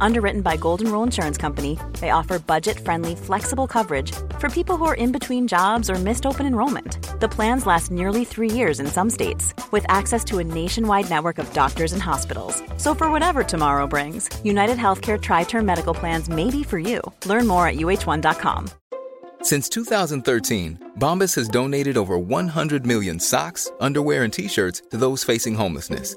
Underwritten by Golden Rule Insurance Company, they offer budget-friendly, flexible coverage for people who are in between jobs or missed open enrollment. The plans last nearly three years in some states, with access to a nationwide network of doctors and hospitals. So for whatever tomorrow brings, United Healthcare Tri-Term Medical Plans may be for you. Learn more at uh1.com. Since 2013, Bombas has donated over 100 million socks, underwear, and T-shirts to those facing homelessness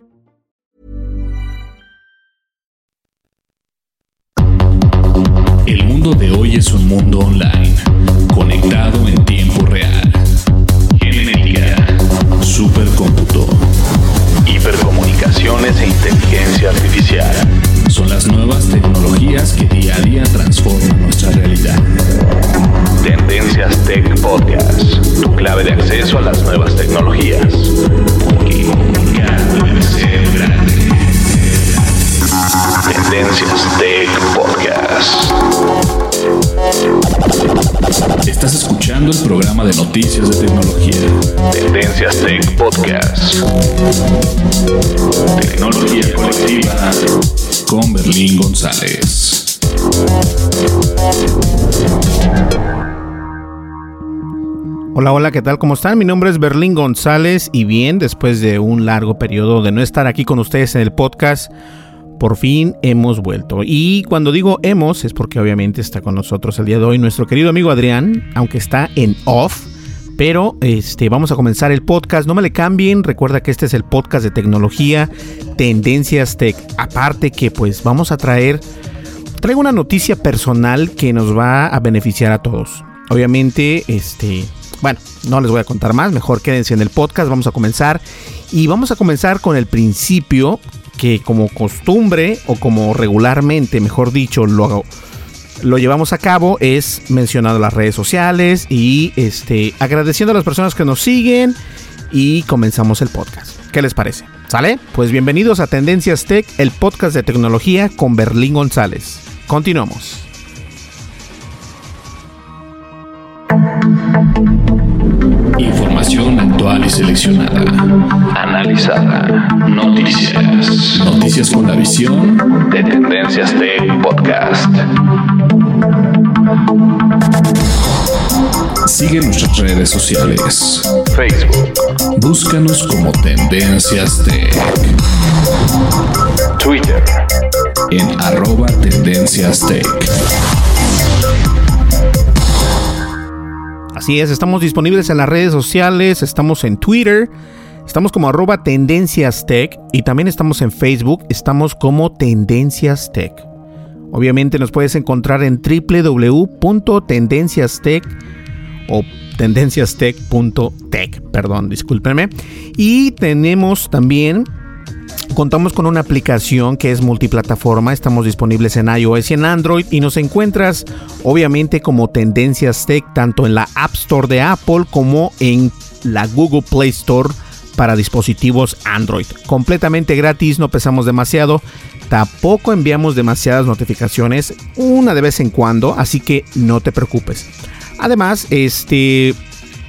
El mundo de hoy es un mundo online conectado en tiempo real. Genética, supercómputo, hipercomunicaciones e inteligencia artificial. Son las nuevas tecnologías que día a día transforman nuestra realidad. Noticias de tecnología. Tendencias Tech Podcast. Tecnología colectiva con Berlín González. Hola, hola, ¿qué tal? ¿Cómo están? Mi nombre es Berlín González y bien, después de un largo periodo de no estar aquí con ustedes en el podcast, por fin hemos vuelto. Y cuando digo hemos es porque obviamente está con nosotros el día de hoy nuestro querido amigo Adrián, aunque está en off. Pero este, vamos a comenzar el podcast. No me le cambien. Recuerda que este es el podcast de tecnología, tendencias tech. Aparte que pues vamos a traer, traigo una noticia personal que nos va a beneficiar a todos. Obviamente, este, bueno, no les voy a contar más. Mejor quédense en el podcast. Vamos a comenzar. Y vamos a comenzar con el principio que como costumbre o como regularmente, mejor dicho, lo, lo llevamos a cabo es mencionando las redes sociales y este, agradeciendo a las personas que nos siguen y comenzamos el podcast. ¿Qué les parece? ¿Sale? Pues bienvenidos a Tendencias Tech, el podcast de tecnología con Berlín González. Continuamos. Información actual y seleccionada. Analizada. Noticias. Noticias con la visión de Tendencias Tech Podcast. Sigue nuestras redes sociales. Facebook. Búscanos como Tendencias Tech. Twitter. En arroba Tendencias Tech. Así es, estamos disponibles en las redes sociales, estamos en Twitter, estamos como arroba Tendencias Tech y también estamos en Facebook, estamos como Tendencias Tech. Obviamente nos puedes encontrar en www.tendenciastech o tendenciastech.tech, perdón, discúlpenme. Y tenemos también Contamos con una aplicación que es multiplataforma, estamos disponibles en iOS y en Android y nos encuentras obviamente como Tendencias Tech tanto en la App Store de Apple como en la Google Play Store para dispositivos Android. Completamente gratis, no pesamos demasiado, tampoco enviamos demasiadas notificaciones, una de vez en cuando, así que no te preocupes. Además, este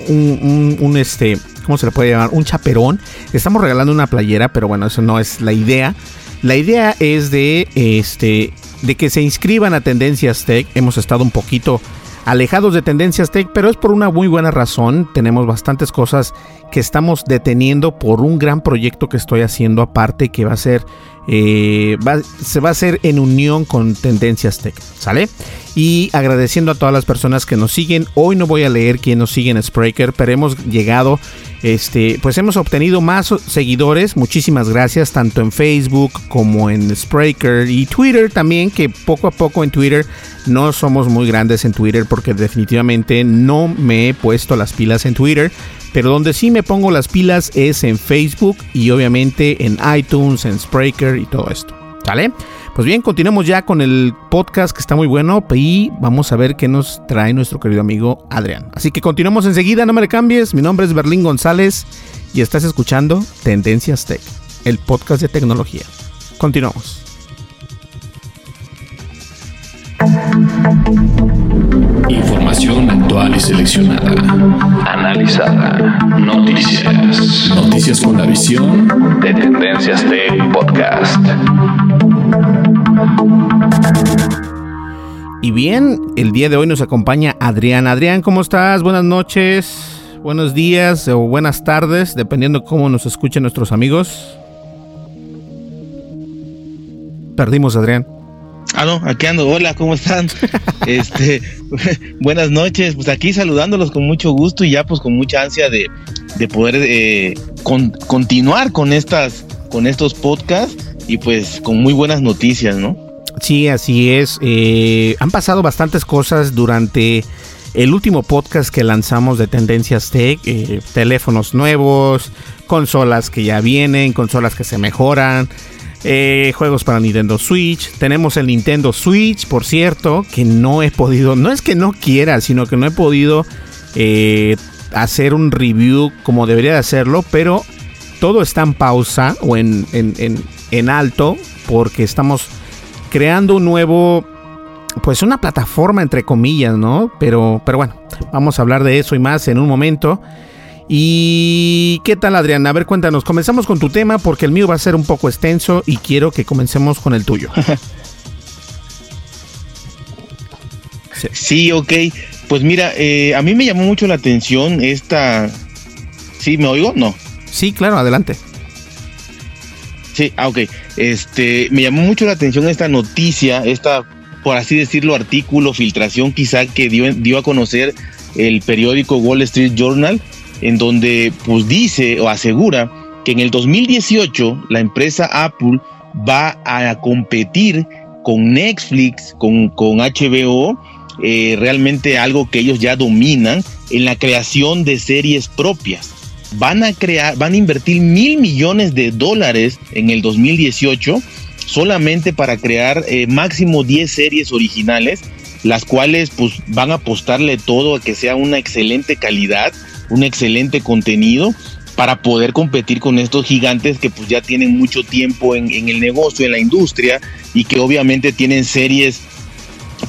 un, este ¿cómo se le puede llamar? Un chaperón. Estamos regalando una playera, pero bueno, eso no es la idea. La idea es de, este, de que se inscriban a Tendencias Tech. Hemos estado un poquito alejados de Tendencias Tech, pero es por una muy buena razón. Tenemos bastantes cosas que estamos deteniendo por un gran proyecto que estoy haciendo aparte que va a ser eh, se va a hacer en unión con Tendencias Tech, ¿sale? Y agradeciendo a todas las personas que nos siguen. Hoy no voy a leer quién nos sigue en Spreaker, pero hemos llegado este, pues hemos obtenido más seguidores. Muchísimas gracias, tanto en Facebook como en Spreaker y Twitter también, que poco a poco en Twitter no somos muy grandes en Twitter porque definitivamente no me he puesto las pilas en Twitter. Pero donde sí me pongo las pilas es en Facebook y obviamente en iTunes, en Spreaker y todo esto. ¿Sale? Pues bien, continuamos ya con el podcast que está muy bueno y vamos a ver qué nos trae nuestro querido amigo Adrián. Así que continuamos enseguida, no me le cambies. Mi nombre es Berlín González y estás escuchando Tendencias Tech, el podcast de tecnología. Continuamos. Información actual y seleccionada. Analizada. Noticias. Noticias con la visión de Tendencias Tech Podcast. Y bien, el día de hoy nos acompaña Adrián. Adrián, ¿cómo estás? Buenas noches, buenos días o buenas tardes, dependiendo cómo nos escuchen nuestros amigos. Perdimos, Adrián. Ah, no, aquí ando. Hola, ¿cómo están? este, buenas noches. Pues aquí saludándolos con mucho gusto y ya pues con mucha ansia de, poder eh, continuar con estas, con estos podcasts y pues con muy buenas noticias, ¿no? Sí, así es. Eh, han pasado bastantes cosas durante el último podcast que lanzamos de Tendencias Tech. Eh, teléfonos nuevos, consolas que ya vienen, consolas que se mejoran. Eh, juegos para Nintendo Switch. Tenemos el Nintendo Switch, por cierto, que no he podido, no es que no quiera, sino que no he podido hacer un review como debería de hacerlo, pero todo está en pausa o en, en, alto porque estamos creando un nuevo pues una plataforma entre comillas, ¿no? Pero, pero bueno, vamos a hablar de eso y más en un momento. ¿Y qué tal, Adrián? A ver, cuéntanos. Comenzamos con tu tema porque el mío va a ser un poco extenso y quiero que comencemos con el tuyo. sí. ok. Pues mira, eh, a mí me llamó mucho la atención esta... ¿Sí me oigo? No. Sí, claro, adelante. Sí, ah, ok. Este, me llamó mucho la atención esta noticia, esta, por así decirlo, artículo, filtración quizá que dio, dio a conocer el periódico Wall Street Journal, en donde pues dice o asegura que en el 2018 la empresa Apple va a competir con Netflix, con, con HBO, eh, realmente algo que ellos ya dominan en la creación de series propias. Van a crear, van a invertir mil millones de dólares en el 2018 solamente para crear eh, máximo 10 series originales, las cuales pues van a apostarle todo a que sea una excelente calidad, un excelente contenido para poder competir con estos gigantes que pues ya tienen mucho tiempo en, el negocio, en la industria y que obviamente tienen series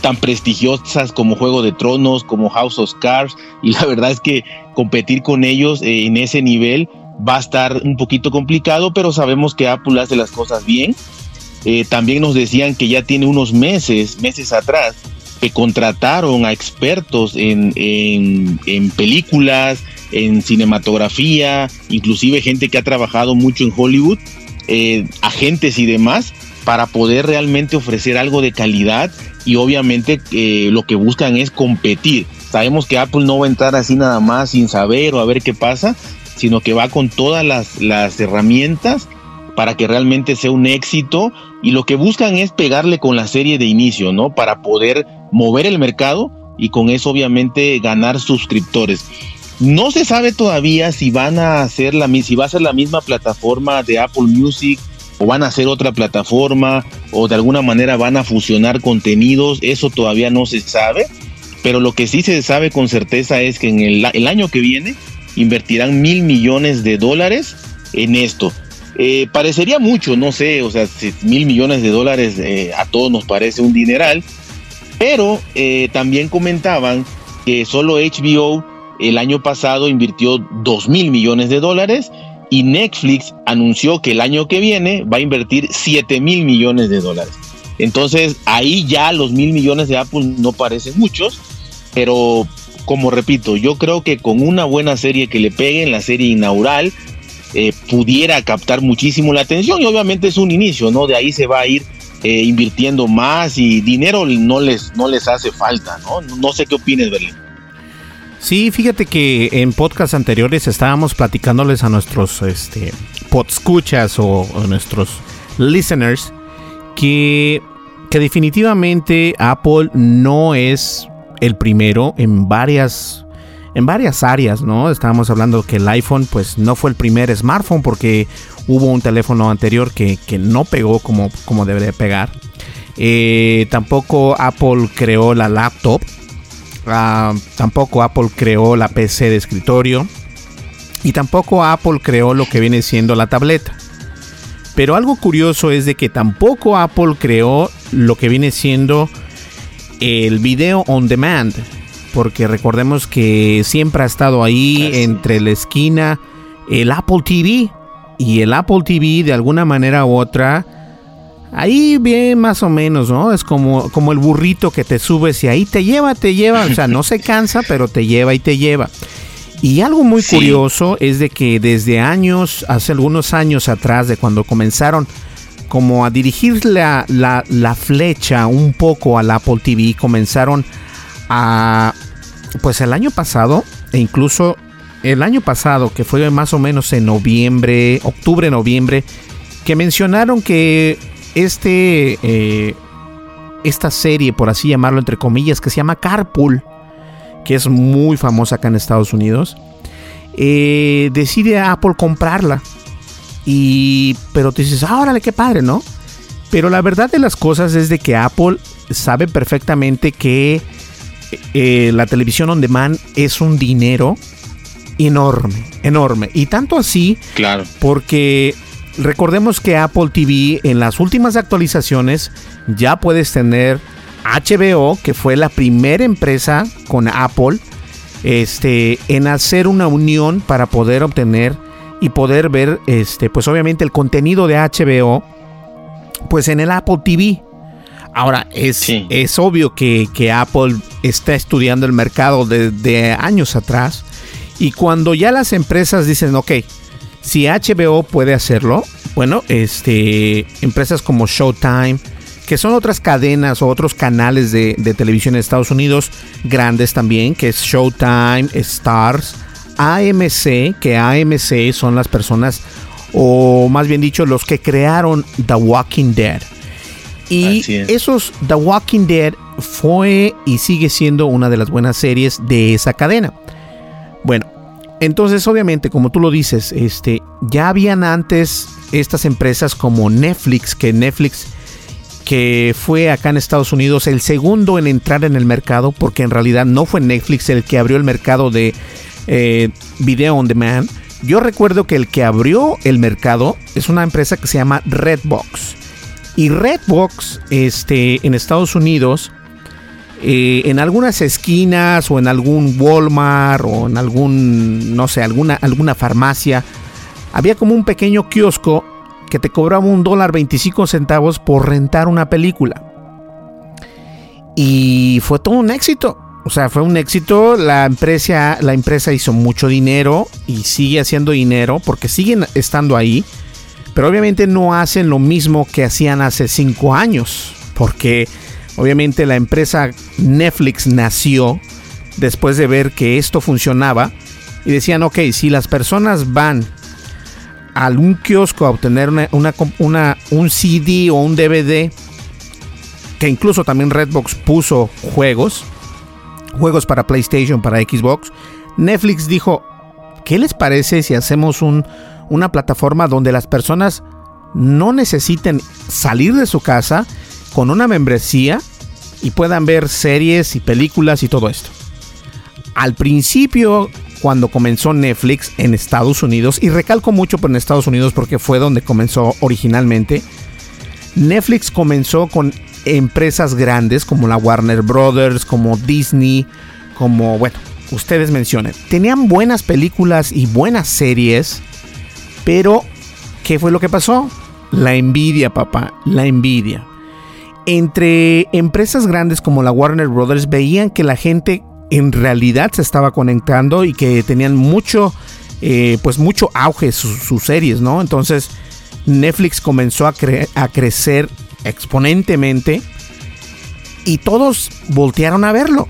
tan prestigiosas como Juego de Tronos, como House of Cards, y la verdad es que competir con ellos eh, en ese nivel va a estar un poquito complicado, pero sabemos que Apple hace las cosas bien. Eh, también nos decían que ya tiene unos meses, meses atrás, que contrataron a expertos en, en, películas, en cinematografía, inclusive gente que ha trabajado mucho en Hollywood, eh, agentes y demás, para poder realmente ofrecer algo de calidad y obviamente eh, lo que buscan es competir. Sabemos que Apple no va a entrar así nada más sin saber o a ver qué pasa, sino que va con todas las, las herramientas para que realmente sea un éxito y lo que buscan es pegarle con la serie de inicio, ¿no? Para poder mover el mercado y con eso obviamente ganar suscriptores. No se sabe todavía si van a hacer la si va a ser la misma plataforma de Apple Music o van a hacer otra plataforma o de alguna manera van a fusionar contenidos, eso todavía no se sabe, pero lo que sí se sabe con certeza es que en el, año que viene invertirán mil millones de dólares en esto. Eh, parecería mucho, no sé, o sea, mil millones de dólares eh, a todos nos parece un dineral, pero eh, también comentaban que solo HBO el año pasado invirtió dos mil millones de dólares y Netflix anunció que el año que viene va a invertir 7 mil millones de dólares. Entonces ahí ya los mil millones de Apple no parecen muchos, pero como repito, yo creo que con una buena serie que le peguen, la serie inaugural, eh, pudiera captar muchísimo la atención y obviamente es un inicio, ¿no? De ahí se va a ir eh, invirtiendo más y dinero no les, no les hace falta, ¿no? No sé qué opines, Berlín. Sí, fíjate que en podcasts anteriores estábamos platicándoles a nuestros este, podscuchas o, o nuestros listeners que, que definitivamente Apple no es el primero en varias en varias áreas, ¿no? Estábamos hablando que el iPhone pues no fue el primer smartphone porque hubo un teléfono anterior que, que no pegó como, como debería pegar. Eh, tampoco Apple creó la laptop. Ah, tampoco Apple creó la PC de escritorio. Y tampoco Apple creó lo que viene siendo la tableta. Pero algo curioso es de que tampoco Apple creó lo que viene siendo el video on demand. Porque recordemos que siempre ha estado ahí entre la esquina el Apple TV. Y el Apple TV de alguna manera u otra Ahí bien más o menos, ¿no? Es como, como el burrito que te subes y ahí te lleva, te lleva. O sea, no se cansa, pero te lleva y te lleva. Y algo muy curioso es de que desde años, hace algunos años atrás, de cuando comenzaron como a dirigir la, la, la flecha un poco al Apple TV, comenzaron a, pues el año pasado, e incluso el año pasado, que fue más o menos en noviembre, octubre, noviembre, que mencionaron que este, eh, esta serie, por así llamarlo entre comillas, que se llama Carpool, que es muy famosa acá en Estados Unidos, eh, decide Apple comprarla. Y, pero te dices, ah, órale, qué padre, ¿no? Pero la verdad de las cosas es de que Apple sabe perfectamente que eh, la televisión on demand es un dinero enorme, enorme. Y tanto así, claro. porque recordemos que Apple TV en las últimas actualizaciones ya puedes tener HBO, que fue la primera empresa con Apple este, en hacer una unión para poder obtener y poder ver, este, pues obviamente el contenido de HBO, pues en el Apple TV. Ahora, es, es obvio que, que, Apple está estudiando el mercado desde años atrás. Y cuando ya las empresas dicen, ok, si HBO puede hacerlo, bueno, este, empresas como Showtime, que son otras cadenas o otros canales de, televisión en Estados Unidos, grandes también, que es Showtime, Stars, AMC, que AMC son las personas, o más bien dicho, los que crearon The Walking Dead. Y esos The Walking Dead fue y sigue siendo una de las buenas series de esa cadena. Bueno, entonces, obviamente, como tú lo dices, este, ya habían antes estas empresas como Netflix, que Netflix, que fue acá en Estados Unidos el segundo en entrar en el mercado, porque en realidad no fue Netflix el que abrió el mercado de eh, video on demand. Yo recuerdo que el que abrió el mercado es una empresa que se llama Redbox. Y Redbox, este, en Estados Unidos, eh, en algunas esquinas o en algún Walmart o en algún, no sé, alguna, alguna farmacia, había como un pequeño kiosco que te cobraba un dólar 25 centavos por rentar una película. Y fue todo un éxito. O sea, fue un éxito. La empresa, la empresa hizo mucho dinero y sigue haciendo dinero porque siguen estando ahí. Pero obviamente no hacen lo mismo que hacían hace cinco años. Porque Obviamente la empresa Netflix nació después de ver que esto funcionaba y decían, ok, si las personas van a algún kiosco a obtener una, un CD o un DVD, que incluso también Redbox puso juegos, juegos para PlayStation, para Xbox, Netflix dijo, ¿qué les parece si hacemos un, una plataforma donde las personas no necesiten salir de su casa con una membresía y puedan ver series y películas y todo esto. Al principio, cuando comenzó Netflix en Estados Unidos, y recalco mucho por en Estados Unidos porque fue donde comenzó originalmente, Netflix comenzó con empresas grandes como la Warner Brothers, como Disney, como, bueno, ustedes mencionen. Tenían buenas películas y buenas series, pero ¿qué fue lo que pasó? La envidia, papá, la envidia entre empresas grandes como la Warner Brothers veían que la gente en realidad se estaba conectando y que tenían mucho, eh, pues mucho auge sus, series, ¿no? Entonces Netflix comenzó a, a crecer exponentemente y todos voltearon a verlo.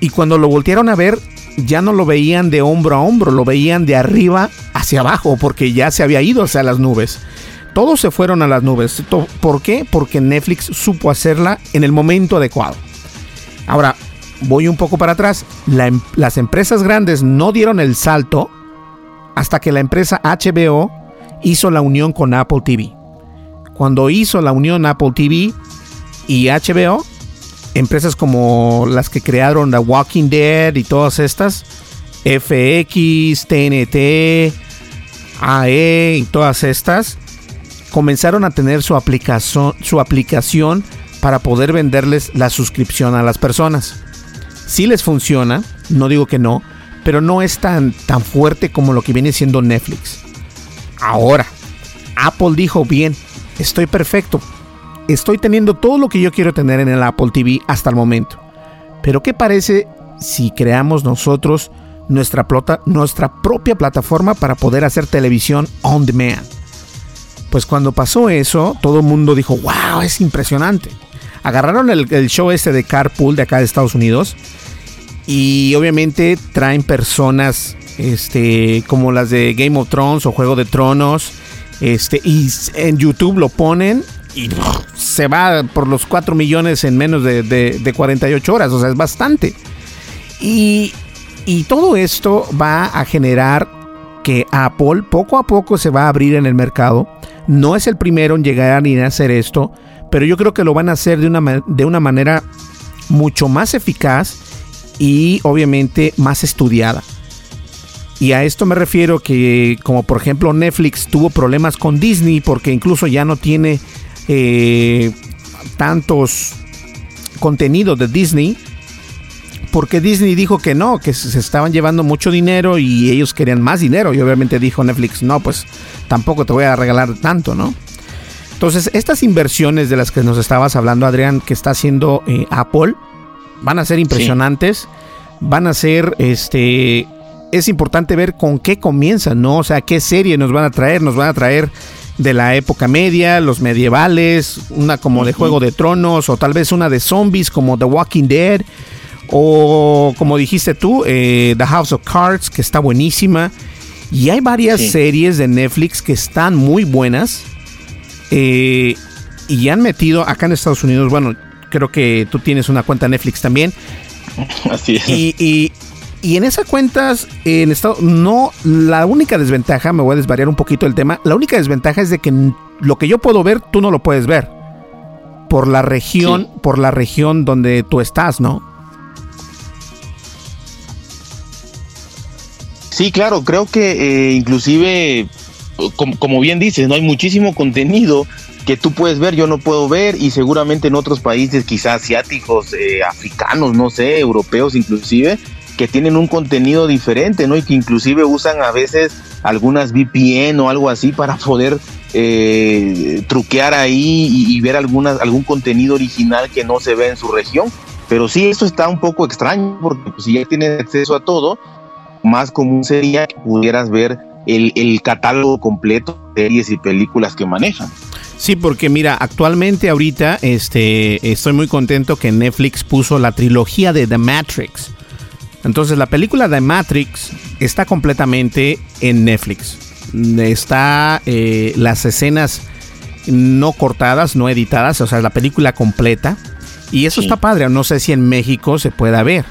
Y cuando lo voltearon a ver, ya no lo veían de hombro a hombro, lo veían de arriba hacia abajo, porque ya se había ido hacia las nubes. Todos se fueron a las nubes. ¿Por qué? Porque Netflix supo hacerla en el momento adecuado. Ahora, voy un poco para atrás. Em, las empresas grandes no dieron el salto hasta que la empresa HBO hizo la unión con Apple TV. Cuando hizo la unión Apple TV y HBO, empresas como las que crearon The Walking Dead y todas estas, FX, TNT, AE y todas estas, comenzaron a tener su aplicación, para poder venderles la suscripción a las personas. Si les funciona, no digo que no, pero no es tan, tan fuerte como lo que viene siendo Netflix. Ahora, Apple dijo bien, estoy perfecto, estoy teniendo todo lo que yo quiero tener en el Apple TV hasta el momento. Pero ¿qué parece si creamos nosotros nuestra, nuestra propia plataforma para poder hacer televisión on demand? Pues cuando pasó eso, todo el mundo dijo, wow, es impresionante. Agarraron el, show este de Carpool de acá de Estados Unidos y obviamente traen personas este, como las de Game of Thrones o Juego de Tronos. Este, y en YouTube lo ponen y se va por los 4 millones en menos de, 48 horas, o sea, es bastante. Y, y todo esto va a generar que Apple poco a poco se va a abrir en el mercado. No es el primero en llegar ni hacer esto, pero yo creo que lo van a hacer de una, de una manera mucho más eficaz y obviamente más estudiada. Y a esto me refiero que como por ejemplo Netflix tuvo problemas con Disney porque incluso ya no tiene eh, tantos contenidos de Disney porque Disney dijo que no, que se estaban llevando mucho dinero y ellos querían más dinero. Y obviamente dijo Netflix, no, pues tampoco te voy a regalar tanto, ¿no? Entonces, estas inversiones de las que nos estabas hablando, Adrián, que está haciendo eh, Apple, van a ser impresionantes, van a ser, este, es importante ver con qué comienzan, ¿no? O sea, qué serie nos van a traer, nos van a traer de la época media, los medievales, una como de Juego de Tronos, o tal vez una de zombies como The Walking Dead, o como dijiste tú, eh, The House of Cards, que está buenísima. Y hay varias series de Netflix que están muy buenas. Eh, y han metido acá en Estados Unidos, bueno, creo que tú tienes una cuenta Netflix también. Así es. y, y en esas cuentas, en estado, no, la única desventaja, me voy a desvariar un poquito el tema, la única desventaja es de que lo que yo puedo ver, tú no lo puedes ver. Por la región, por la región donde tú estás, ¿no? Sí, claro, creo que eh, inclusive, como, bien dices, no hay muchísimo contenido que tú puedes ver, yo no puedo ver, y seguramente en otros países, quizás asiáticos, eh, africanos, no sé, europeos inclusive, que tienen un contenido diferente, ¿no? Y que inclusive usan a veces algunas VPN o algo así para poder eh, truquear ahí y, ver algunas, algún contenido original que no se ve en su región. Pero sí, esto está un poco extraño porque pues, si ya tienes acceso a todo, más común sería que pudieras ver el, el catálogo completo de series y películas que manejan. Sí, porque mira, actualmente ahorita este, estoy muy contento que Netflix puso la trilogía de The Matrix. Entonces la película de Matrix está completamente en Netflix. Está eh, las escenas no cortadas, no editadas, o sea, la película completa. Y eso está padre. No sé si en México se pueda ver.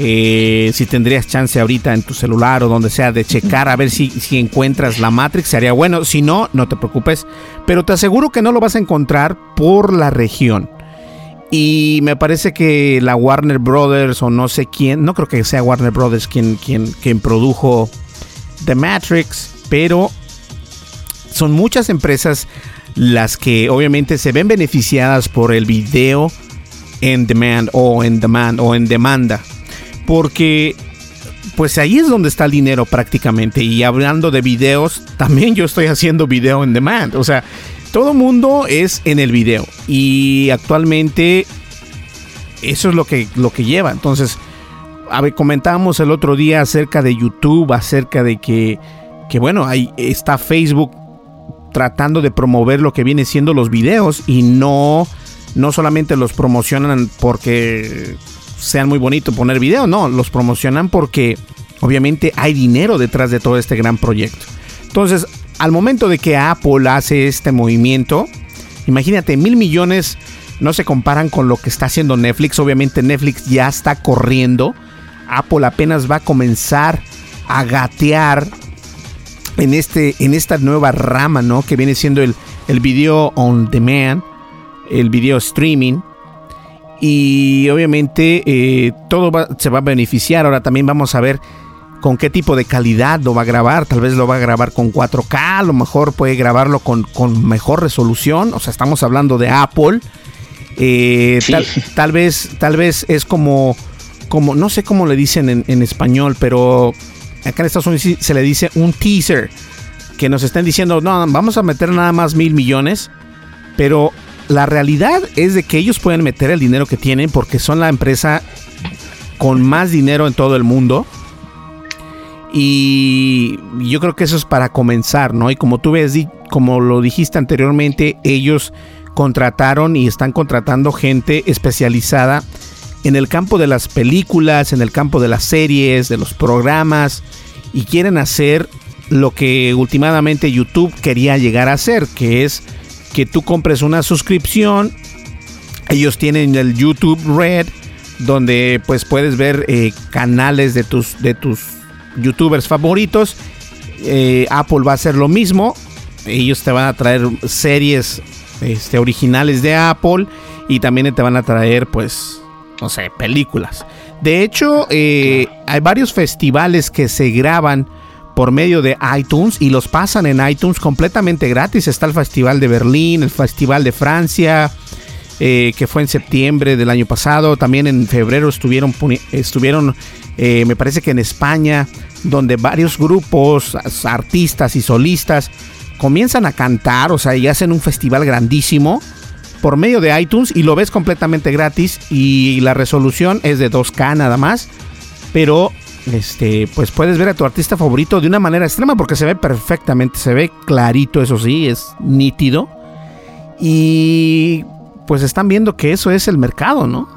Eh, si tendrías chance ahorita en tu celular o donde sea de checar a ver si, si encuentras la Matrix, sería bueno. Si no, no te preocupes. Pero te aseguro que no lo vas a encontrar por la región. Y me parece que la Warner Brothers o no sé quién, no creo que sea Warner Brothers quien, quien, quien produjo The Matrix, pero son muchas empresas las que obviamente se ven beneficiadas por el video en demand o en demand o en demanda. Porque pues ahí es donde está el dinero prácticamente. Y hablando de videos, también yo estoy haciendo video en demand. O sea, todo mundo es en el video y actualmente eso es lo que, lo que lleva. Entonces, a ver, comentábamos el otro día acerca de YouTube, acerca de que, que bueno, ahí está Facebook tratando de promover lo que viene siendo los videos y no, no solamente los promocionan porque sean muy bonitos poner video, no, los promocionan porque obviamente hay dinero detrás de todo este gran proyecto. Entonces, al momento de que Apple hace este movimiento, imagínate, mil millones no se comparan con lo que está haciendo Netflix. Obviamente Netflix ya está corriendo. Apple apenas va a comenzar a gatear en, este, en esta nueva rama, ¿no? Que viene siendo el, el video on demand, el video streaming. Y obviamente eh, todo se va a beneficiar. Ahora también vamos a ver con qué tipo de calidad lo va a grabar. Tal vez lo va a grabar con 4K, a lo mejor puede grabarlo con, con mejor resolución. O sea, estamos hablando de Apple. Eh, tal, vez, tal vez es como, como, no sé cómo le dicen en, español, pero acá en Estados Unidos se le dice un teaser. Que nos están diciendo, no, vamos a meter nada más mil millones. Pero la realidad es de que ellos pueden meter el dinero que tienen porque son la empresa con más dinero en todo el mundo. Y yo creo que eso es para comenzar, ¿no? Y como tú ves, como lo dijiste anteriormente, ellos contrataron y están contratando gente especializada en el campo de las películas, en el campo de las series, de los programas y quieren hacer lo que últimamente YouTube quería llegar a hacer, que es que tú compres una suscripción. Ellos tienen el YouTube Red, donde pues puedes ver eh, canales de tus, de tus youtubers favoritos. Eh, Apple va a hacer lo mismo. Ellos te van a traer series este, originales de Apple y también te van a traer, pues, no sé, películas. De hecho, eh, hay varios festivales que se graban por medio de iTunes y los pasan en iTunes completamente gratis. Está el Festival de Berlín, el Festival de Francia, eh, que fue en septiembre del año pasado. También en febrero estuvieron, estuvieron eh, me parece que en España, donde varios grupos, artistas y solistas comienzan a cantar, o sea, y hacen un festival grandísimo por medio de iTunes y lo ves completamente gratis y la resolución es de 2K nada más, pero este pues puedes ver a tu artista favorito de una manera extrema porque se ve perfectamente, se ve clarito, eso sí, es nítido. Y pues están viendo que eso es el mercado, ¿no?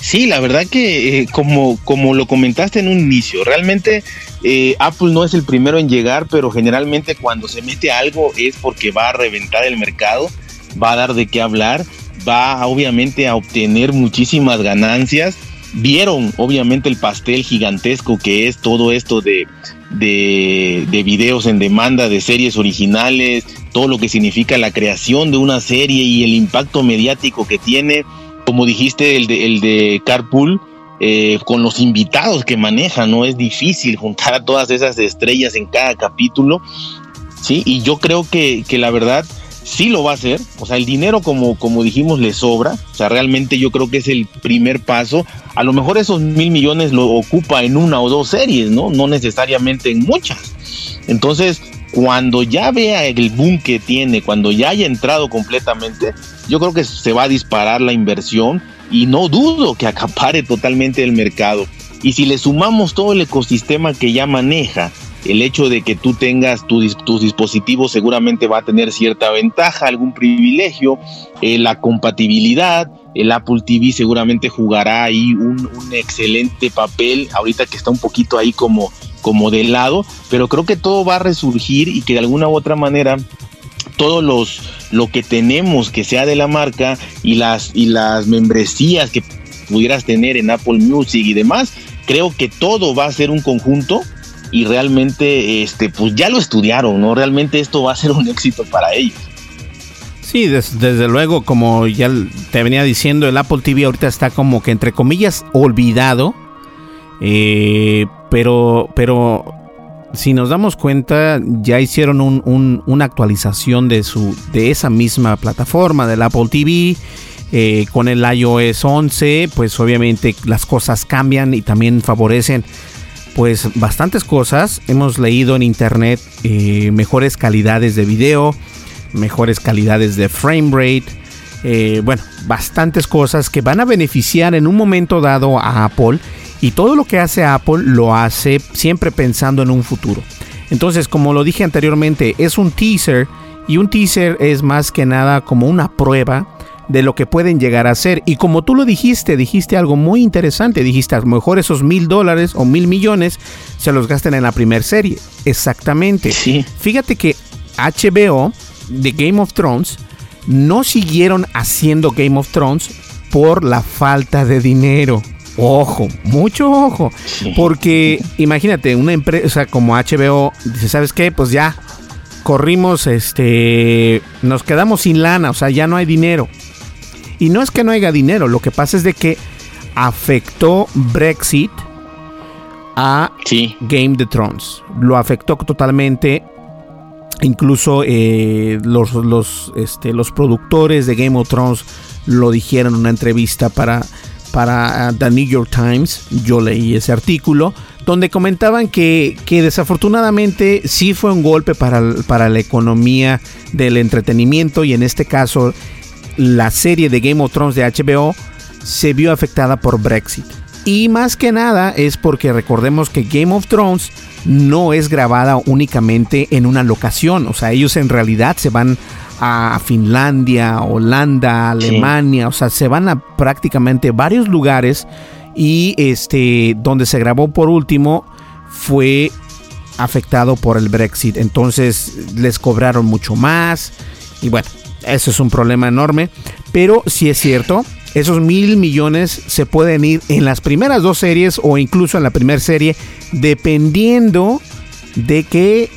Sí, la verdad que eh, como, como lo comentaste en un inicio, realmente eh, Apple no es el primero en llegar, pero generalmente cuando se mete algo es porque va a reventar el mercado, va a dar de qué hablar, va obviamente a obtener muchísimas ganancias. Vieron obviamente el pastel gigantesco que es todo esto de, de, de videos en demanda, de series originales, todo lo que significa la creación de una serie y el impacto mediático que tiene como dijiste, el de, el de Carpool, eh, con los invitados que maneja, no es difícil juntar a todas esas estrellas en cada capítulo, ¿sí? Y yo creo que, que la verdad sí lo va a hacer, o sea, el dinero como, como dijimos le sobra, o sea, realmente yo creo que es el primer paso, a lo mejor esos mil millones lo ocupa en una o dos series, ¿no? No necesariamente en muchas. Entonces, cuando ya vea el boom que tiene, cuando ya haya entrado completamente, yo creo que se va a disparar la inversión y no dudo que acapare totalmente el mercado. Y si le sumamos todo el ecosistema que ya maneja, el hecho de que tú tengas tus dispositivos seguramente va a tener cierta ventaja, algún privilegio, eh, la compatibilidad, el Apple TV seguramente jugará ahí un, un, excelente papel, ahorita que está un poquito ahí como, como de lado, pero creo que todo va a resurgir y que de alguna u otra manera todos los lo que tenemos que sea de la marca y las y las membresías que pudieras tener en Apple Music y demás, creo que todo va a ser un conjunto y realmente este pues ya lo estudiaron, ¿no? Realmente esto va a ser un éxito para ellos. Sí, desde luego, como ya te venía diciendo, el Apple TV ahorita está como que entre comillas olvidado. Eh, pero, pero si nos damos cuenta, ya hicieron una actualización de, su, de esa misma plataforma del Apple TV. Eh, con el iOS 11, pues obviamente las cosas cambian y también favorecen pues bastantes cosas. Hemos leído en internet eh, mejores calidades de video, mejores calidades de frame rate. Eh, bueno, bastantes cosas que van a beneficiar en un momento dado a Apple y todo lo que hace Apple lo hace siempre pensando en un futuro. Entonces, como lo dije anteriormente, es un teaser y un teaser es más que nada como una prueba de lo que pueden llegar a ser. Y como tú lo dijiste, dijiste algo muy interesante. Dijiste, a lo mejor esos mil dólares o mil millones se los gasten en la primera serie. Exactamente. Sí. Fíjate que HBO de Game of Thrones no siguieron haciendo Game of Thrones por la falta de dinero. Ojo, mucho ojo. Porque imagínate, una empresa como HBO dice, ¿sabes qué? Pues ya corrimos, este, nos quedamos sin lana, o sea, ya no hay dinero. Y no es que no haya dinero, lo que pasa es de que afectó Brexit a Game of Thrones. Lo afectó totalmente. Incluso eh, los, los, este, los productores de Game of Thrones lo dijeron en una entrevista para para uh, The New York Times, yo leí ese artículo, donde comentaban que, desafortunadamente sí fue un golpe para, para la economía del entretenimiento y en este caso la serie de Game of Thrones de HBO se vio afectada por Brexit. Y más que nada es porque recordemos que Game of Thrones no es grabada únicamente en una locación, o sea, ellos en realidad se van a Finlandia, Holanda, Alemania, o sea, se van a prácticamente varios lugares. Y este donde se grabó por último fue afectado por el Brexit, entonces les cobraron mucho más. Y bueno, eso es un problema enorme, pero si es cierto, esos mil millones se pueden ir en las primeras dos series o incluso en la primera serie, dependiendo de qué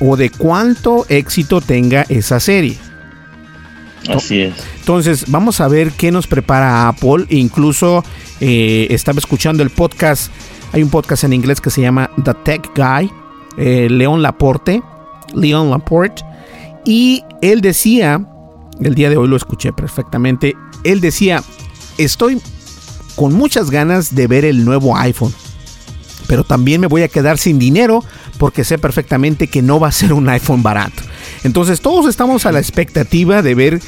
o de cuánto éxito tenga esa serie. Así es. Entonces, vamos a ver qué nos prepara Apple. Incluso eh, estaba escuchando el podcast. Hay un podcast en inglés que se llama The Tech Guy, eh, León Laporte. León Laporte. Y él decía, el día de hoy lo escuché perfectamente. Él decía: Estoy con muchas ganas de ver el nuevo iPhone. Pero también me voy a quedar sin dinero porque sé perfectamente que no va a ser un iPhone barato. Entonces todos estamos a la expectativa de ver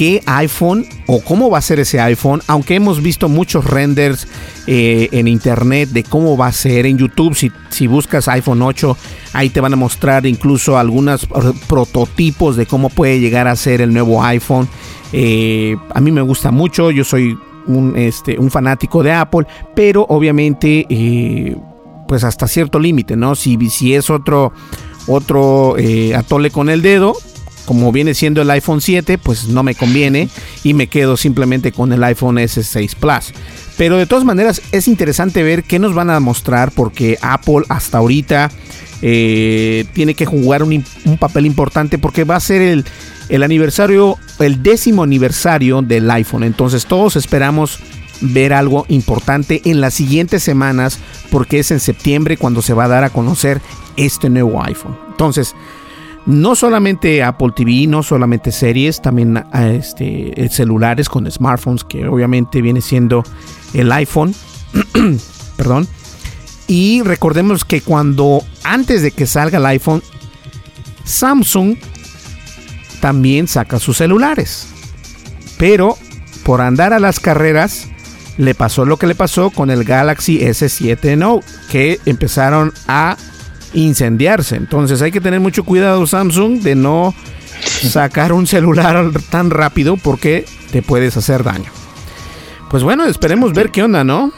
qué iPhone o cómo va a ser ese iPhone, aunque hemos visto muchos renders eh, en internet de cómo va a ser en YouTube, si, si, buscas iPhone 8, ahí te van a mostrar incluso algunos prototipos de cómo puede llegar a ser el nuevo iPhone. Eh, a mí me gusta mucho, yo soy un, este, un fanático de Apple, pero obviamente eh, pues hasta cierto límite, ¿no? Si, si es otro, otro atole con el dedo, como viene siendo el iPhone 7, pues no me conviene y me quedo simplemente con el iPhone S6 Plus. Pero de todas maneras es interesante ver qué nos van a mostrar porque Apple hasta ahorita eh, tiene que jugar un, papel importante porque va a ser el, el aniversario, el décimo aniversario del iPhone. Entonces todos esperamos ver algo importante en las siguientes semanas porque es en septiembre cuando se va a dar a conocer este nuevo iPhone. Entonces, no solamente Apple TV, no solamente series, también este, celulares con smartphones, que obviamente viene siendo el iPhone. Perdón. Y recordemos que cuando antes de que salga el iPhone, Samsung también saca sus celulares. Pero por andar a las carreras, le pasó lo que le pasó con el Galaxy S7 Note, que empezaron a incendiarse. Entonces hay que tener mucho cuidado Samsung de no sacar un celular tan rápido porque te puedes hacer daño. Pues bueno, esperemos ver qué onda, ¿no?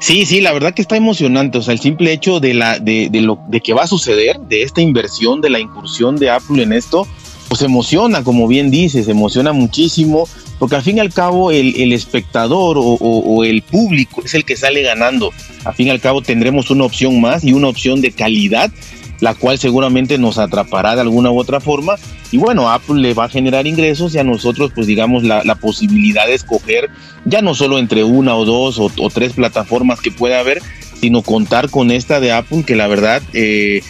Sí, sí, la verdad que está emocionante. O sea, el simple hecho de la, de, de lo de que va a suceder, de esta inversión, de la incursión de Apple en esto, pues emociona, como bien dices, emociona muchísimo porque al fin y al cabo el, espectador o, el público es el que sale ganando. Al fin y al cabo tendremos una opción más y una opción de calidad, la cual seguramente nos atrapará de alguna u otra forma. Y bueno, Apple le va a generar ingresos y a nosotros pues digamos la, posibilidad de escoger ya no solo entre una o dos o, tres plataformas que pueda haber, sino contar con esta de Apple que la verdad... Eh,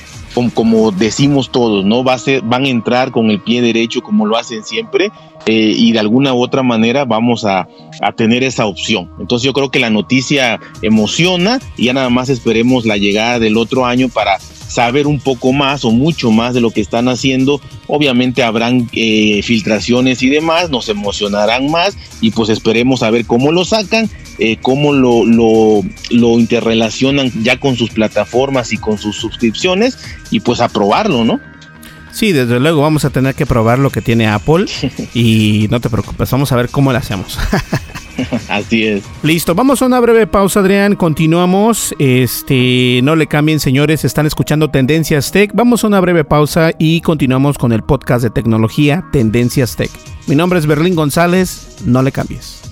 como, decimos todos, ¿no? Va a ser, van a entrar con el pie derecho como lo hacen siempre eh, y de alguna u otra manera vamos a, a, tener esa opción. Entonces yo creo que la noticia emociona y ya nada más esperemos la llegada del otro año para saber un poco más o mucho más de lo que están haciendo. Obviamente habrán eh, filtraciones y demás, nos emocionarán más y pues esperemos a ver cómo lo sacan, eh, cómo lo, lo, lo, interrelacionan ya con sus plataformas y con sus suscripciones y pues aprobarlo, ¿no? Sí, desde luego vamos a tener que probar lo que tiene Apple y no te preocupes, vamos a ver cómo lo hacemos. Así es. Listo, vamos a una breve pausa, Adrián. Continuamos. Este, no le cambien, señores. Están escuchando Tendencias Tech. Vamos a una breve pausa y continuamos con el podcast de tecnología Tendencias Tech. Mi nombre es Berlín González. No le cambies.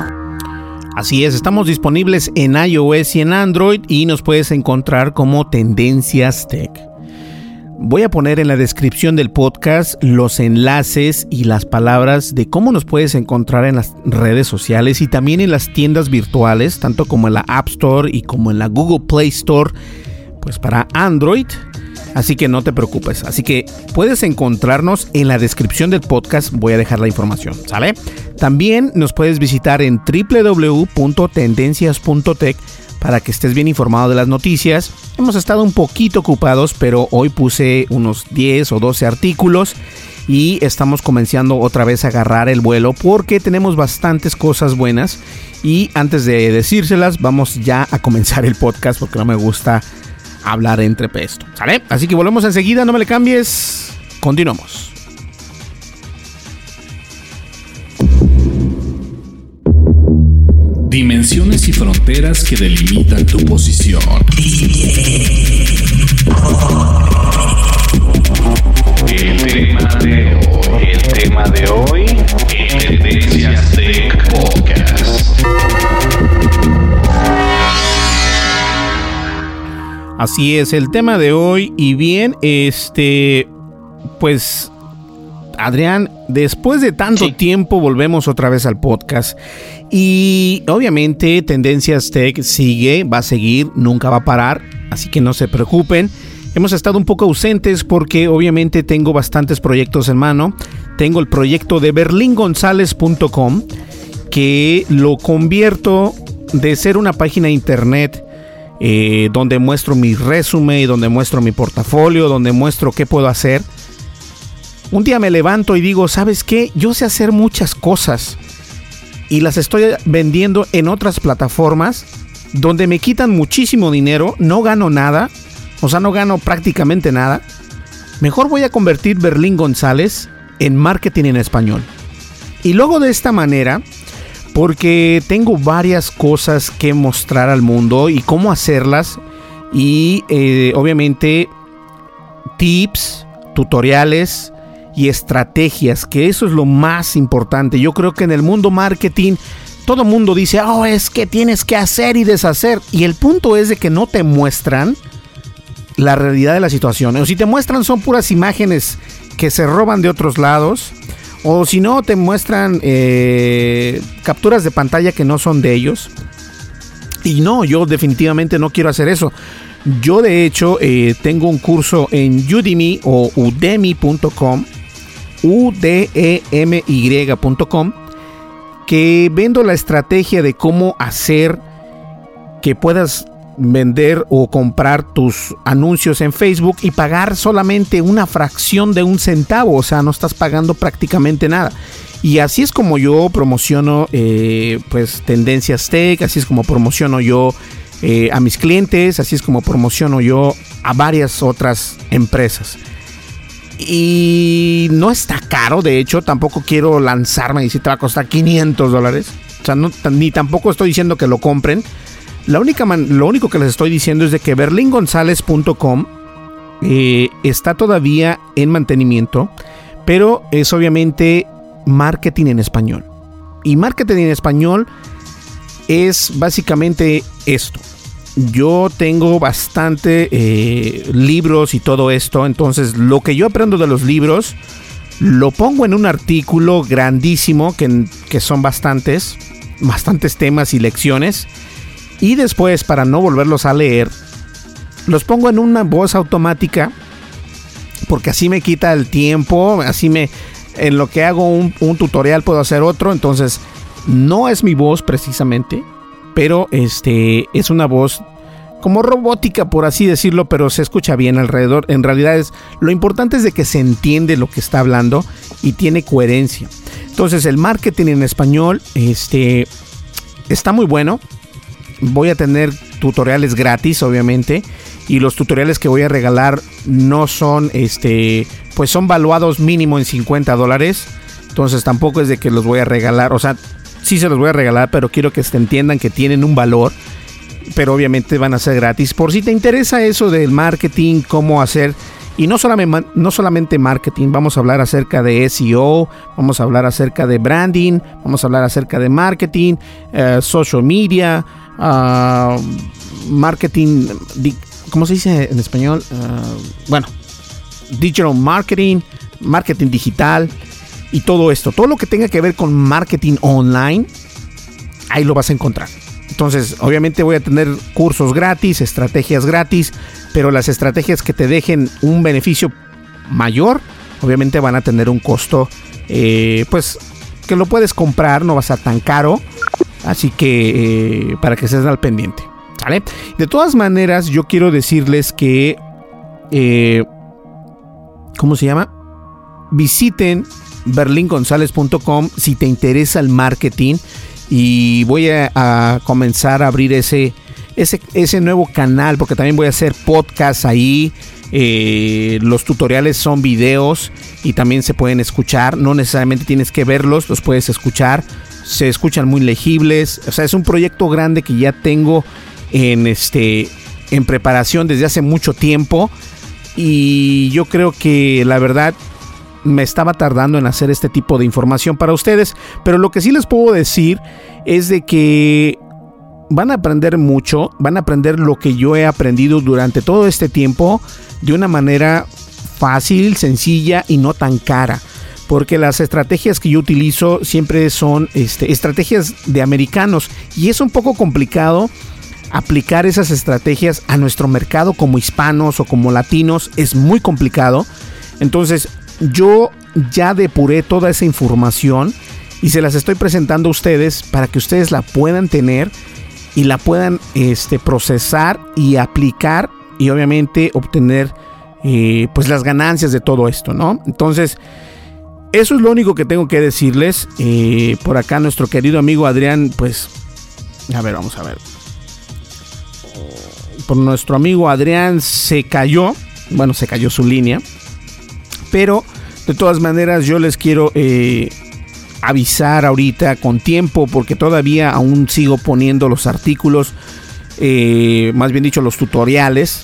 Así es, estamos disponibles en iOS y en Android y nos puedes encontrar como Tendencias Tech. Voy a poner en la descripción del podcast los enlaces y las palabras de cómo nos puedes encontrar en las redes sociales y también en las tiendas virtuales, tanto como en la App Store y como en la Google Play Store, pues para Android Así que no te preocupes. Así que puedes encontrarnos en la descripción del podcast. Voy a dejar la información, ¿sale? También nos puedes visitar en www.tendencias.tech para que estés bien informado de las noticias. Hemos estado un poquito ocupados, pero hoy puse unos 10 o 12 artículos y estamos comenzando otra vez a agarrar el vuelo porque tenemos bastantes cosas buenas. Y antes de decírselas, vamos ya a comenzar el podcast porque no me gusta hablar entre pesto. ¿Sale? Así que volvemos enseguida, no me le cambies. Continuamos. Dimensiones y fronteras que delimitan tu posición. El tema de hoy, el tema de hoy, Tendencias Tech Podcast. Así es, el tema de hoy. Y bien, este, pues, Adrián, después de tanto tiempo volvemos otra vez al podcast. Y obviamente Tendencias Tech sigue, va a seguir, nunca va a parar. Así que no se preocupen. Hemos estado un poco ausentes porque obviamente tengo bastantes proyectos en mano. Tengo el proyecto de berlingonzales.com que lo convierto de ser una página de internet eh, donde muestro mi resumen, donde muestro mi portafolio, donde muestro qué puedo hacer. Un día me levanto y digo, ¿sabes qué? Yo sé hacer muchas cosas y las estoy vendiendo en otras plataformas donde me quitan muchísimo dinero, no gano nada, o sea, no gano prácticamente nada. Mejor voy a convertir Berlín González en marketing en español. Y luego de esta manera, porque tengo varias cosas que mostrar al mundo y cómo hacerlas y eh, obviamente tips, tutoriales y estrategias, que eso es lo más importante. Yo creo que en el mundo marketing todo mundo dice, oh, es que tienes que hacer y deshacer. Y el punto es de que no te muestran la realidad de la situación. O si te muestran son puras imágenes que se roban de otros lados o si no, te muestran eh, capturas de pantalla que no son de ellos. Y no, yo definitivamente no quiero hacer eso. Yo de hecho eh, tengo un curso en Udemy o udemy.com, U-D-E-M-Y.com, que vendo la estrategia de cómo hacer que puedas vender o comprar tus anuncios en Facebook y pagar solamente una fracción de un centavo, o sea, no estás pagando prácticamente nada. Y así es como yo promociono eh, pues tendencias tech, así es como promociono yo eh, a mis clientes, así es como promociono yo a varias otras empresas. Y no está caro, de hecho, tampoco quiero lanzarme y decir te va a costar 500 dólares. O sea, ni tampoco estoy diciendo que lo compren. La única lo único que les estoy diciendo es de que berlingonzales.com eh, está todavía en mantenimiento, pero es obviamente marketing en español. Y marketing en español es básicamente esto. Yo tengo bastante eh, libros y todo esto, entonces lo que yo aprendo de los libros lo pongo en un artículo grandísimo que, que son bastantes, bastantes temas y lecciones y después, para no volverlos a leer, los pongo en una voz automática porque así me quita el tiempo, así me, en lo que hago un, tutorial puedo hacer otro, entonces no es mi voz precisamente, pero este es una voz como robótica por así decirlo, pero se escucha bien alrededor. En realidad es lo importante es de que se entiende lo que está hablando y tiene coherencia. Entonces, el marketing en español este está muy bueno. Voy a tener tutoriales gratis, obviamente, y los tutoriales que voy a regalar no son este pues son valuados mínimo en 50 dólares. Entonces tampoco es de que los voy a regalar, o sea, sí se los voy a regalar, pero quiero que entiendan que tienen un valor, pero obviamente van a ser gratis. Por si te interesa eso del marketing, cómo hacer, y no solamente, marketing, vamos a hablar acerca de SEO, vamos a hablar acerca de branding, vamos a hablar acerca de marketing, eh, social media, uh, marketing, ¿cómo se dice en español? Uh, bueno, digital marketing, marketing digital y todo esto. Todo lo que tenga que ver con marketing online, ahí lo vas a encontrar. Entonces, obviamente voy a tener cursos gratis, estrategias gratis, pero las estrategias que te dejen un beneficio mayor, obviamente van a tener un costo, eh, pues, que lo puedes comprar, no va a ser tan caro. Así que, eh, para que estés al pendiente. ¿Vale? De todas maneras, yo quiero decirles que, eh, ¿cómo se llama? Visiten berlingonzalez.com si te interesa el marketing y voy a, comenzar a abrir ese, ese, ese, nuevo canal porque también voy a hacer podcast ahí. Eh, los tutoriales son videos y también se pueden escuchar. No necesariamente tienes que verlos, los puedes escuchar. Se escuchan muy legibles. O sea, es un proyecto grande que ya tengo en este en preparación desde hace mucho tiempo. Y yo creo que la verdad me estaba tardando en hacer este tipo de información para ustedes, pero lo que sí les puedo decir es de que van a aprender mucho, van a aprender lo que yo he aprendido durante todo este tiempo de una manera fácil, sencilla y no tan cara. Porque las estrategias que yo utilizo siempre son este, estrategias de americanos y es un poco complicado aplicar esas estrategias a nuestro mercado como hispanos o como latinos. Es muy complicado. Entonces yo ya depuré toda esa información y se las estoy presentando a ustedes para que ustedes la puedan tener y la puedan este, procesar y aplicar y obviamente obtener eh, pues las ganancias de todo esto, ¿no? Entonces, eso es lo único que tengo que decirles. Eh, por acá nuestro querido amigo Adrián, pues, a ver, vamos a ver. Por nuestro amigo Adrián se cayó, bueno, se cayó su línea. Pero de todas maneras yo les quiero eh, avisar ahorita con tiempo porque todavía aún sigo poniendo los artículos, eh, más bien dicho los tutoriales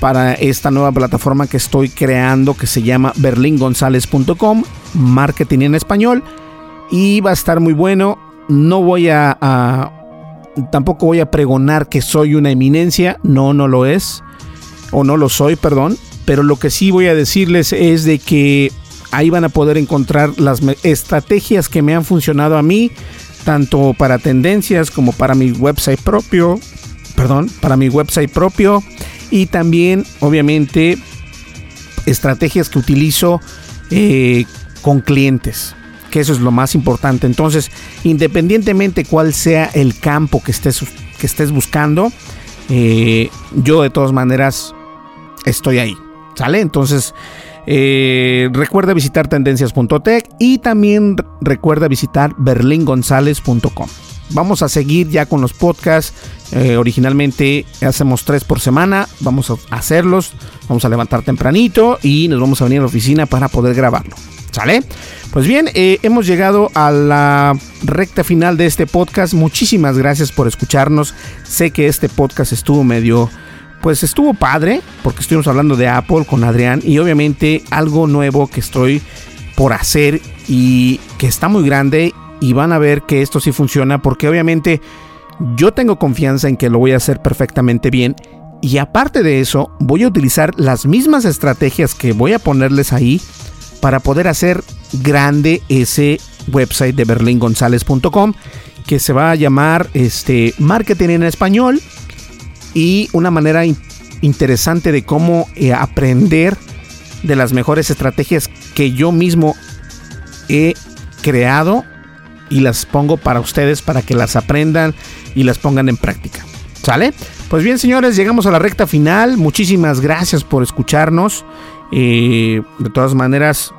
para esta nueva plataforma que estoy creando que se llama berlingonzales.com, marketing en español y va a estar muy bueno. No voy a, a tampoco voy a pregonar que soy una eminencia, no, no lo es, o no lo soy, perdón pero lo que sí voy a decirles es de que ahí van a poder encontrar las estrategias que me han funcionado a mí, tanto para tendencias como para mi website propio, perdón, para mi website propio y también obviamente estrategias que utilizo eh, con clientes que eso es lo más importante. Entonces, independientemente cuál sea el campo que estés, que estés buscando, eh, yo de todas maneras estoy ahí. ¿Sale? Entonces, eh, recuerda visitar tendencias.tech y también recuerda visitar berlingonzales.com. Vamos a seguir ya con los podcasts. Eh, originalmente hacemos tres por semana. Vamos a hacerlos. Vamos a levantar tempranito y nos vamos a venir a la oficina para poder grabarlo. ¿Sale? Pues bien, eh, hemos llegado a la recta final de este podcast. Muchísimas gracias por escucharnos. Sé que este podcast estuvo medio pues estuvo padre, porque estuvimos hablando de Apple con Adrián y obviamente algo nuevo que estoy por hacer y que está muy grande y van a ver que esto sí funciona porque obviamente yo tengo confianza en que lo voy a hacer perfectamente bien. Y aparte de eso voy a utilizar las mismas estrategias que voy a ponerles ahí para poder hacer grande ese website de berlingonzales.com que se va a llamar este marketing en español y una manera interesante de cómo eh, aprender de las mejores estrategias que yo mismo he creado y las pongo para ustedes para que las aprendan y las pongan en práctica. ¿Sale? Pues bien, señores, llegamos a la recta final. Muchísimas gracias por escucharnos. Eh, de todas maneras,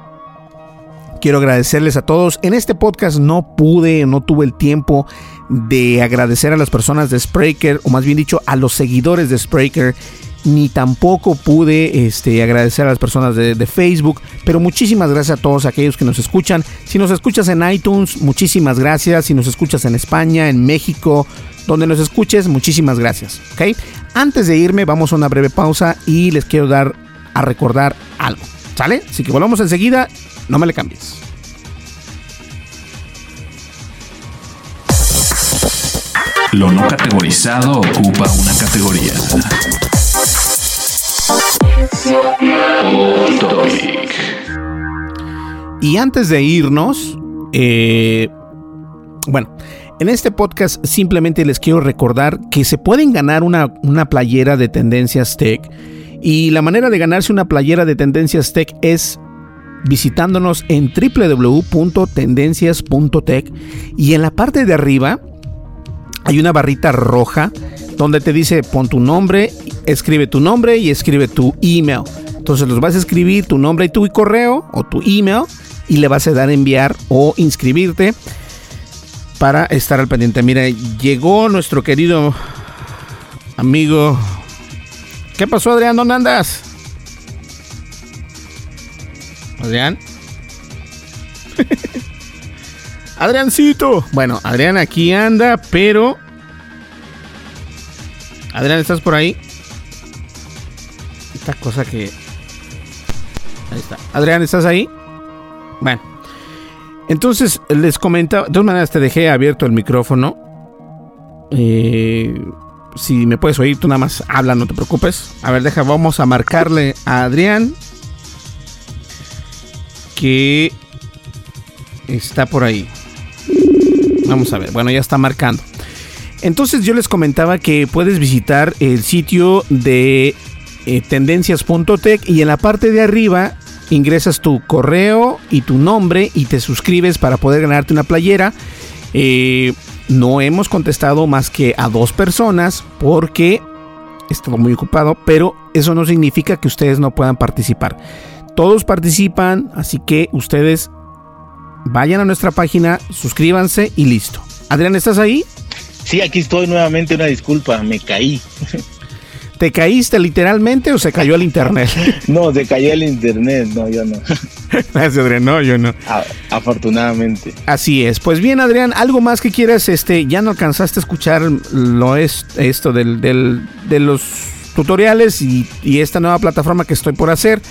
quiero agradecerles a todos. En este podcast no pude, no tuve el tiempo de agradecer a las personas de Spreaker, o más bien dicho, a los seguidores de Spreaker ni tampoco pude este, agradecer a las personas de, de, Facebook, pero muchísimas gracias a todos aquellos que nos escuchan. Si nos escuchas en iTunes, muchísimas gracias. Si nos escuchas en España, en México, donde nos escuches, muchísimas gracias. ¿ok? Antes de irme, vamos a una breve pausa y les quiero dar a recordar algo. ¿Sale? Así que volvamos enseguida, no me le cambies. Lo no categorizado ocupa una categoría. Y antes de irnos, eh, bueno, en este podcast simplemente les quiero recordar que se pueden ganar una, una, playera de Tendencias Tech. Y la manera de ganarse una playera de Tendencias Tech es visitándonos en www.tendencias.tech y en la parte de arriba hay una barrita roja donde te dice pon tu nombre, escribe tu nombre y escribe tu email. Entonces los vas a escribir tu nombre y tu correo o tu email y le vas a dar enviar o inscribirte para estar al pendiente. Mira, llegó nuestro querido amigo. ¿Qué pasó, Adrián? ¿Dónde andas? Adrián. Adriancito. Bueno, Adrián aquí anda, pero... Adrián, ¿estás por ahí? Esta cosa que... Ahí está. Adrián, ¿estás ahí? Bueno. Entonces, les comentaba... De todas maneras, te dejé abierto el micrófono. Eh, si me puedes oír, tú nada más habla, no te preocupes. A ver, deja, vamos a marcarle a Adrián. Que está por ahí. Vamos a ver, bueno, ya está marcando. Entonces yo les comentaba que puedes visitar el sitio de eh, tendencias.tech y en la parte de arriba ingresas tu correo y tu nombre y te suscribes para poder ganarte una playera. Eh, no hemos contestado más que a dos personas porque he estado muy ocupado, pero eso no significa que ustedes no puedan participar. Todos participan, así que ustedes vayan a nuestra página, suscríbanse y listo. Adrián, ¿estás ahí? Sí, aquí estoy nuevamente, una disculpa, me caí. ¿Te caíste literalmente o se cayó el internet? no, se cayó el internet, no, yo no. Gracias, Adrián, no, yo no. A afortunadamente. Así es. Pues bien, Adrián, algo más que quieras, este, ya no alcanzaste a escuchar lo es esto del, del, de los tutoriales y, esta nueva plataforma que estoy por hacer,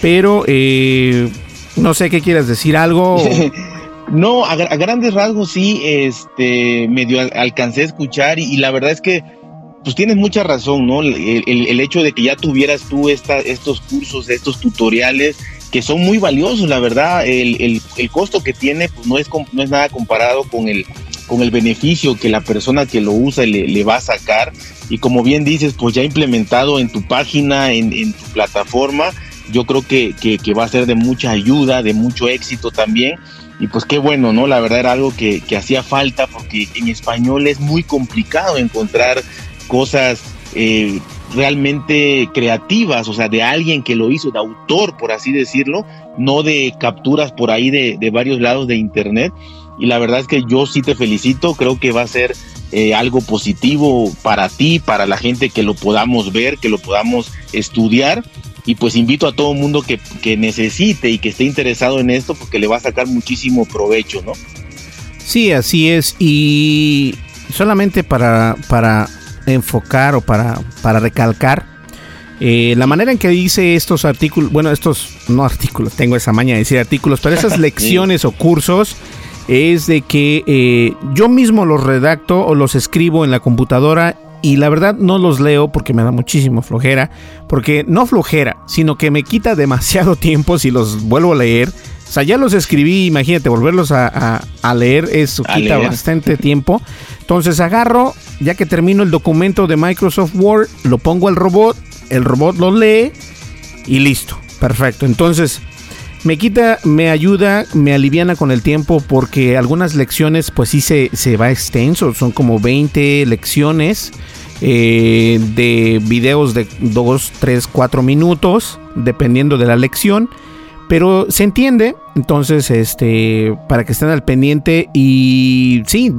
pero eh, no sé qué quieras decir, algo. no, a, grandes rasgos sí, este, medio al, alcancé a escuchar y, la verdad es que pues tienes mucha razón, ¿no? El, el, el, hecho de que ya tuvieras tú esta, estos cursos, estos tutoriales, que son muy valiosos, la verdad, el, el costo que tiene, pues no es, no es nada comparado con el, con el beneficio que la persona que lo usa le, va a sacar. Y como bien dices, pues ya implementado en tu página, en, tu plataforma, yo creo que, que, va a ser de mucha ayuda, de mucho éxito también. Y pues qué bueno, ¿no? La verdad era algo que, que hacía falta porque en español es muy complicado encontrar cosas eh, realmente creativas, o sea, de alguien que lo hizo, de autor, por así decirlo, no de capturas por ahí de, de varios lados de Internet. Y la verdad es que yo sí te felicito, creo que va a ser eh, algo positivo para ti, para la gente que lo podamos ver, que lo podamos estudiar. Y pues invito a todo mundo que, que necesite y que esté interesado en esto porque le va a sacar muchísimo provecho, ¿no? Sí, así es. Y solamente para, para enfocar o para, para recalcar eh, la manera en que dice estos artículos, bueno, estos no artículos, tengo esa maña de decir artículos, pero esas lecciones o cursos es de que eh, yo mismo los redacto o los escribo en la computadora y la verdad no los leo porque me da muchísimo flojera, porque no flojera, sino que me quita demasiado tiempo si los vuelvo a leer. O sea, ya los escribí, imagínate, volverlos a, a, a leer, eso a quita leer. bastante tiempo. Entonces agarro, ya que termino el documento de Microsoft Word, lo pongo al robot, el robot lo lee y listo. Perfecto. Entonces, me quita, me ayuda, me aliviana con el tiempo porque algunas lecciones pues sí se, se va extenso, son como 20 lecciones eh, de videos de 2, 3, 4 minutos, dependiendo de la lección. Pero se entiende, entonces, este, para que estén al pendiente y sí,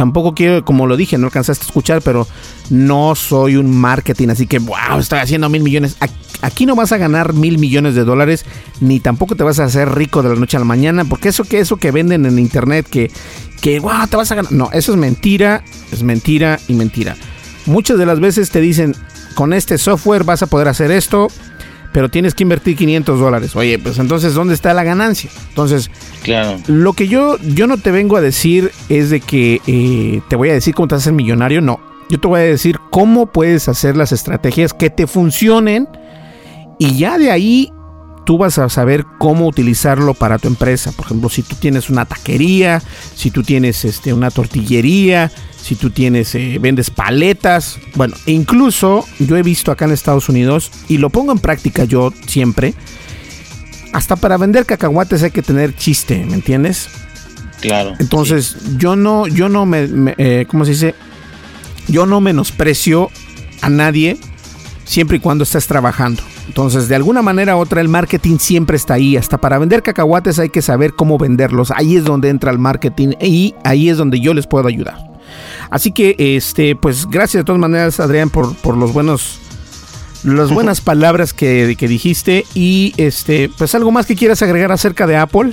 tampoco quiero, como lo dije, no alcanzaste a escuchar, pero no soy un marketing, así que, wow, estoy haciendo mil millones. Aquí no vas a ganar mil millones de dólares, ni tampoco te vas a hacer rico de la noche a la mañana, porque eso que eso que venden en internet, que, que, wow, te vas a ganar. No, eso es mentira, es mentira y mentira. Muchas de las veces te dicen, con este software vas a poder hacer esto, pero tienes que invertir 500 dólares. Oye, pues entonces, ¿dónde está la ganancia? Entonces, claro. lo que yo, yo no te vengo a decir es de que eh, te voy a decir cómo te haces millonario, no. Yo te voy a decir cómo puedes hacer las estrategias que te funcionen y ya de ahí tú vas a saber cómo utilizarlo para tu empresa. Por ejemplo, si tú tienes una taquería, si tú tienes este, una tortillería, si tú tienes, eh, vendes paletas, bueno, incluso yo he visto acá en Estados Unidos y lo pongo en práctica yo siempre, hasta para vender cacahuates hay que tener chiste, ¿me entiendes? Claro. Entonces, yo no, yo no me, eh, ¿cómo se dice? Yo no menosprecio a nadie siempre y cuando estés trabajando. Entonces, de alguna manera u otra, el marketing siempre está ahí. Hasta para vender cacahuates hay que saber cómo venderlos. Ahí es donde entra el marketing y ahí es donde yo les puedo ayudar. Así que, este, pues gracias de todas maneras, Adrián, por, por los buenos las buenas palabras que, que, dijiste y este pues algo más que quieras agregar acerca de Apple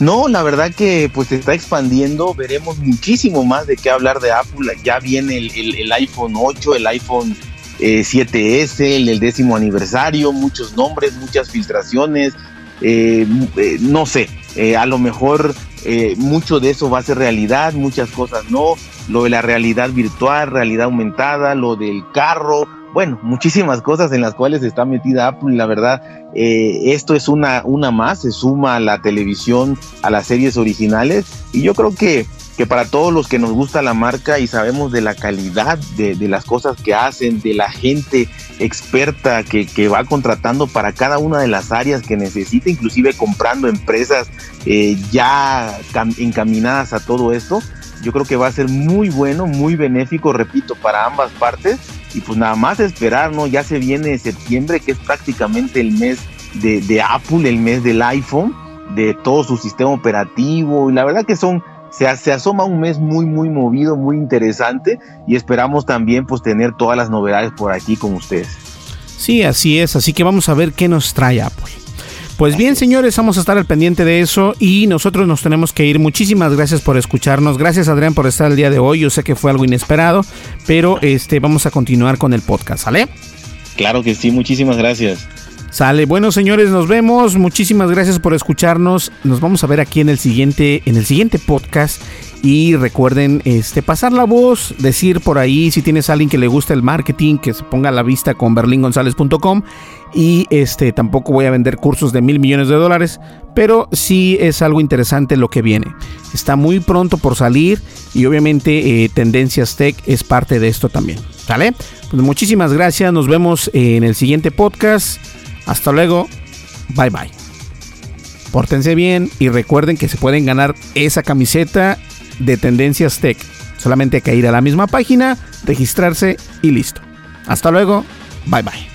no la verdad que pues se está expandiendo veremos muchísimo más de qué hablar de Apple ya viene el, el, iPhone 8 el iPhone 7S eh, el, el, décimo aniversario muchos nombres muchas filtraciones eh, eh, no sé a lo mejor mucho de eso va a ser realidad muchas cosas no lo de la realidad virtual, realidad aumentada, lo del carro, bueno, muchísimas cosas en las cuales está metida Apple. La verdad, eh, esto es una, una más, se suma a la televisión, a las series originales. Y yo creo que, que para todos los que nos gusta la marca y sabemos de la calidad de, las cosas que hacen, de la gente experta que, que, va contratando para cada una de las áreas que necesita, inclusive comprando empresas eh, ya encaminadas a todo esto, yo creo que va a ser muy bueno, muy benéfico, repito, para ambas partes. Y pues nada más esperar, ¿no? Ya se viene septiembre, que es prácticamente el mes de, Apple, el mes del iPhone, de todo su sistema operativo. Y la verdad que son, se, se asoma un mes muy, muy movido, muy interesante. Y esperamos también pues tener todas las novedades por aquí con ustedes. Sí, así es. Así que vamos a ver qué nos trae Apple. Pues bien, señores, vamos a estar al pendiente de eso y nosotros nos tenemos que ir. Muchísimas gracias por escucharnos. Gracias, Adrián, por estar el día de hoy. Yo sé que fue algo inesperado, pero este vamos a continuar con el podcast, ¿sale? Claro que sí, muchísimas gracias. Sale, bueno señores, nos vemos. Muchísimas gracias por escucharnos. Nos vamos a ver aquí en el siguiente, en el siguiente podcast. Y recuerden este, pasar la voz, decir por ahí si tienes a alguien que le gusta el marketing, que se ponga a la vista con berlingonzalez.com. Y este, tampoco voy a vender cursos de mil millones de dólares, pero sí es algo interesante lo que viene. Está muy pronto por salir y obviamente eh, Tendencias Tech es parte de esto también. ¿Sale? Pues muchísimas gracias, nos vemos en el siguiente podcast. Hasta luego, bye bye. Pórtense bien y recuerden que se pueden ganar esa camiseta de Tendencias Tech. Solamente hay que ir a la misma página, registrarse y listo. Hasta luego. Bye bye.